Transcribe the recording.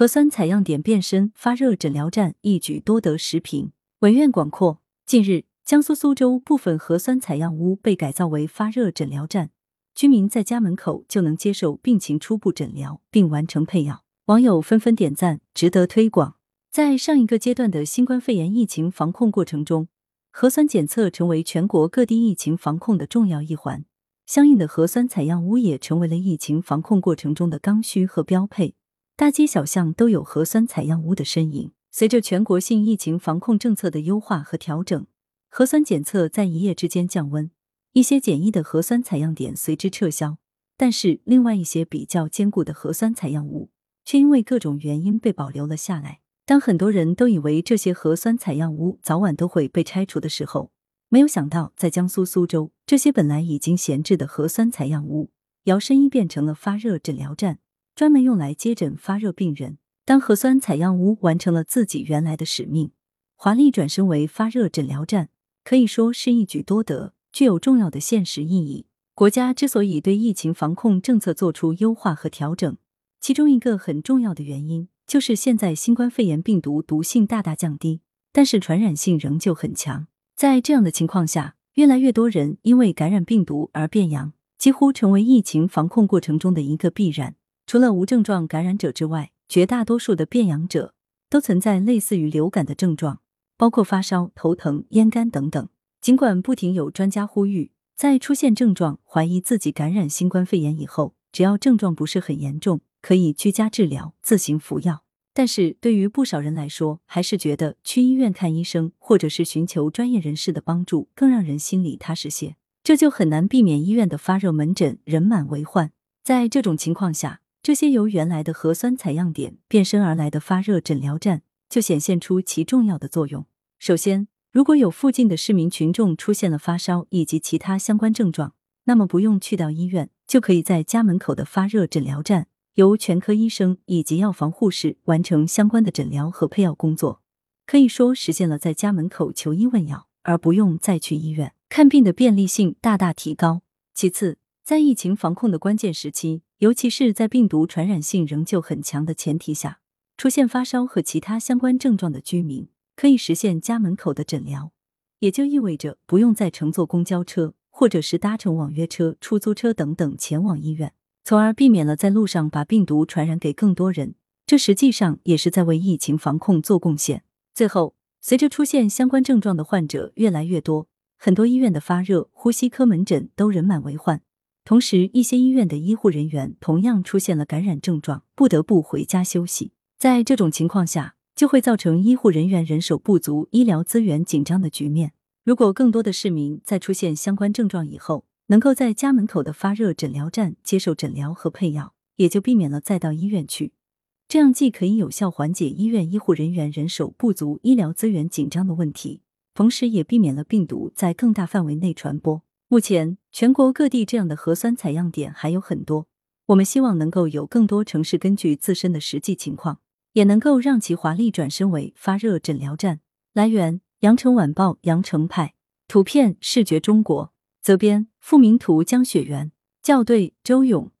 核酸采样点变身发热诊疗站一举多得十平，文苑广阔。近日，江苏苏州部分核酸采样屋被改造为发热诊疗站，居民在家门口就能接受病情初步诊疗，并完成配药。网友纷纷点赞，值得推广。在上一个阶段的新冠肺炎疫情防控过程中，核酸检测成为全国各地疫情防控的重要一环，相应的核酸采样屋也成为了疫情防控过程中的刚需和标配。大街小巷都有核酸采样屋的身影。随着全国性疫情防控政策的优化和调整，核酸检测在一夜之间降温，一些简易的核酸采样点随之撤销。但是，另外一些比较坚固的核酸采样屋却因为各种原因被保留了下来。当很多人都以为这些核酸采样屋早晚都会被拆除的时候，没有想到，在江苏苏州，这些本来已经闲置的核酸采样屋，摇身一变成了发热诊疗站。专门用来接诊发热病人。当核酸采样屋完成了自己原来的使命，华丽转身为发热诊疗站，可以说是一举多得，具有重要的现实意义。国家之所以对疫情防控政策做出优化和调整，其中一个很重要的原因，就是现在新冠肺炎病毒毒性大大降低，但是传染性仍旧很强。在这样的情况下，越来越多人因为感染病毒而变阳，几乎成为疫情防控过程中的一个必然。除了无症状感染者之外，绝大多数的变阳者都存在类似于流感的症状，包括发烧、头疼、咽干等等。尽管不停有专家呼吁，在出现症状、怀疑自己感染新冠肺炎以后，只要症状不是很严重，可以居家治疗、自行服药。但是对于不少人来说，还是觉得去医院看医生，或者是寻求专业人士的帮助，更让人心里踏实些。这就很难避免医院的发热门诊人满为患。在这种情况下，这些由原来的核酸采样点变身而来的发热诊疗站，就显现出其重要的作用。首先，如果有附近的市民群众出现了发烧以及其他相关症状，那么不用去到医院，就可以在家门口的发热诊疗站，由全科医生以及药房护士完成相关的诊疗和配药工作。可以说，实现了在家门口求医问药，而不用再去医院看病的便利性大大提高。其次，在疫情防控的关键时期。尤其是在病毒传染性仍旧很强的前提下，出现发烧和其他相关症状的居民，可以实现家门口的诊疗，也就意味着不用再乘坐公交车，或者是搭乘网约车、出租车等等前往医院，从而避免了在路上把病毒传染给更多人。这实际上也是在为疫情防控做贡献。最后，随着出现相关症状的患者越来越多，很多医院的发热、呼吸科门诊都人满为患。同时，一些医院的医护人员同样出现了感染症状，不得不回家休息。在这种情况下，就会造成医护人员人手不足、医疗资源紧张的局面。如果更多的市民在出现相关症状以后，能够在家门口的发热诊疗站接受诊疗和配药，也就避免了再到医院去。这样既可以有效缓解医院医护人员人手不足、医疗资源紧张的问题，同时也避免了病毒在更大范围内传播。目前，全国各地这样的核酸采样点还有很多。我们希望能够有更多城市根据自身的实际情况，也能够让其华丽转身为发热诊疗站。来源：羊城晚报羊城派，图片：视觉中国，责编：付明图，江雪源，校对：周勇。